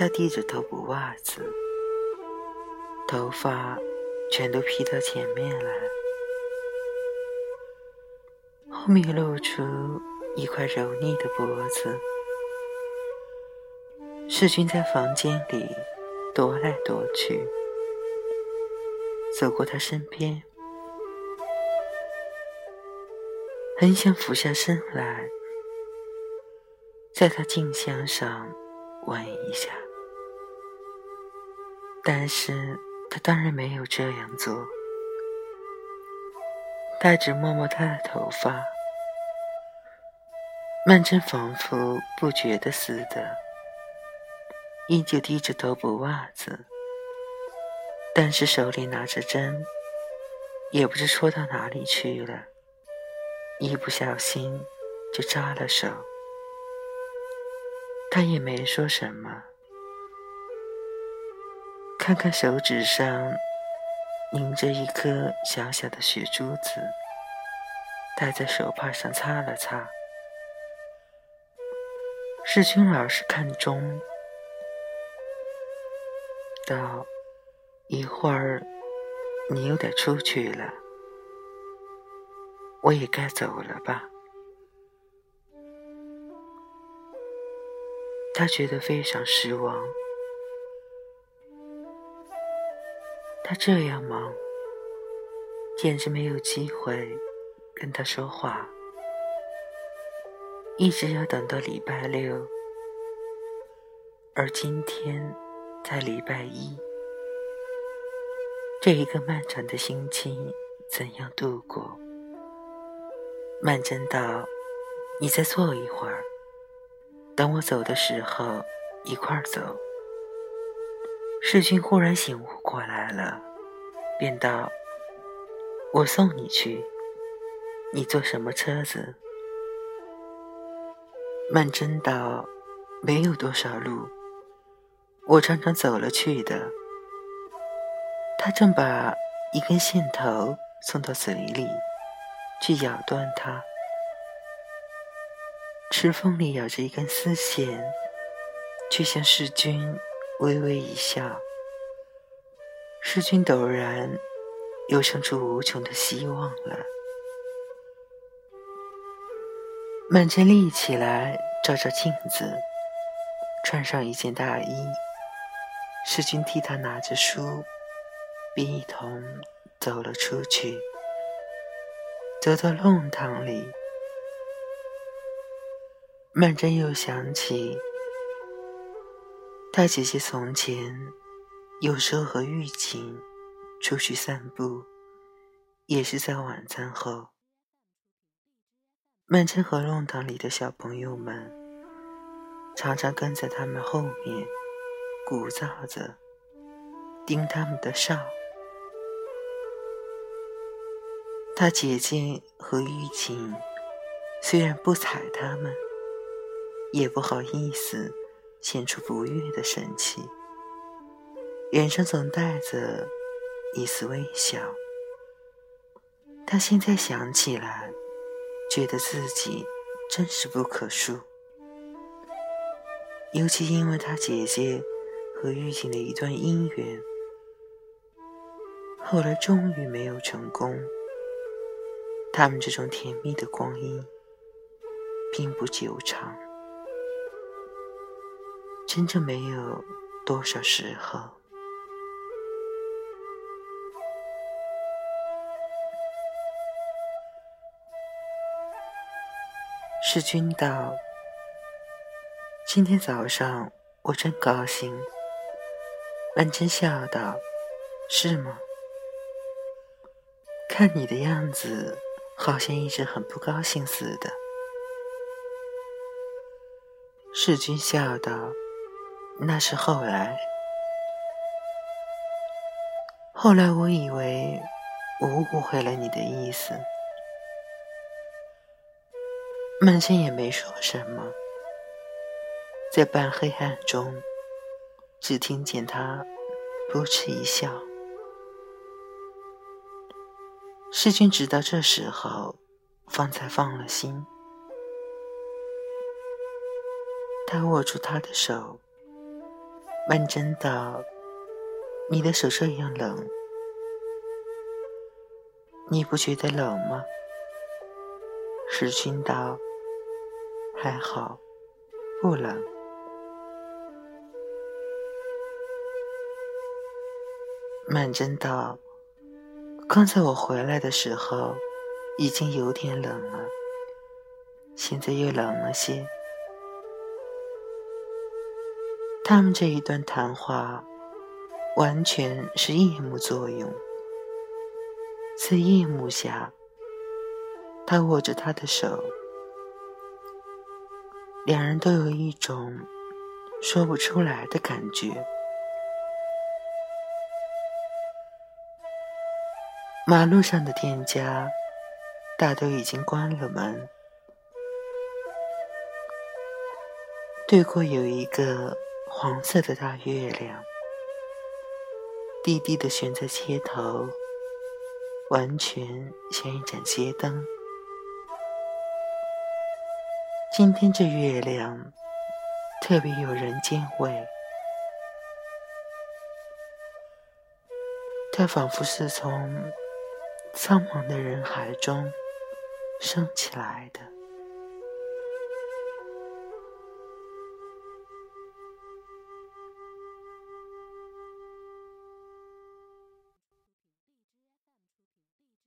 他低着头补袜子，头发全都披到前面来，后面露出一块柔腻的脖子。世君在房间里踱来踱去，走过他身边，很想俯下身来，在他颈项上吻一下，但是他当然没有这样做，他只摸摸他的头发，曼桢仿佛不觉得似的。依旧低着头补袜子，但是手里拿着针，也不知戳到哪里去了，一不小心就扎了手。他也没说什么，看看手指上凝着一颗小小的血珠子，戴在手帕上擦了擦。世君老师看钟。道：“一会儿你又得出去了，我也该走了吧。”他觉得非常失望。他这样忙，简直没有机会跟他说话，一直要等到礼拜六，而今天。在礼拜一，这一个漫长的星期怎样度过？曼桢道：“你再坐一会儿，等我走的时候一块儿走。”世君忽然醒悟过来了，便道：“我送你去，你坐什么车子？”曼桢道：“没有多少路。”我常常走了去的。他正把一根线头送到嘴里，去咬断它。齿缝里咬着一根丝线，却向世君微微一笑。世君陡然又生出无穷的希望了。曼桢立起来，照照镜子，穿上一件大衣。世君替他拿着书，便一同走了出去。走到弄堂里，曼桢又想起，大姐姐从前有时候和玉锦出去散步，也是在晚餐后。曼桢和弄堂里的小朋友们常常跟在他们后面。鼓噪着，盯他们的哨。他姐姐和玉锦虽然不睬他们，也不好意思显出不悦的神气，脸上总带着一丝微笑。他现在想起来，觉得自己真是不可恕，尤其因为他姐姐。和玉锦的一段姻缘，后来终于没有成功。他们这种甜蜜的光阴，并不久长，真正没有多少时候。世君道：“今天早上我真高兴。”曼桢笑道：“是吗？看你的样子，好像一直很不高兴似的。”世君笑道：“那是后来，后来我以为我误会了你的意思。”曼桢也没说什么，在半黑暗中。只听见他扑哧一笑。世君直到这时候方才放了心。他握住他的手，万真道：“你的手这样冷，你不觉得冷吗？”时君道：“还好，不冷。”曼真道：“刚才我回来的时候，已经有点冷了，现在又冷了些。”他们这一段谈话，完全是夜幕作用。在夜幕下，他握着她的手，两人都有一种说不出来的感觉。马路上的店家大都已经关了门，对过有一个黄色的大月亮，低低的悬在街头，完全像一盏街灯。今天这月亮特别有人间味，它仿佛是从。苍茫的人海中升起来的。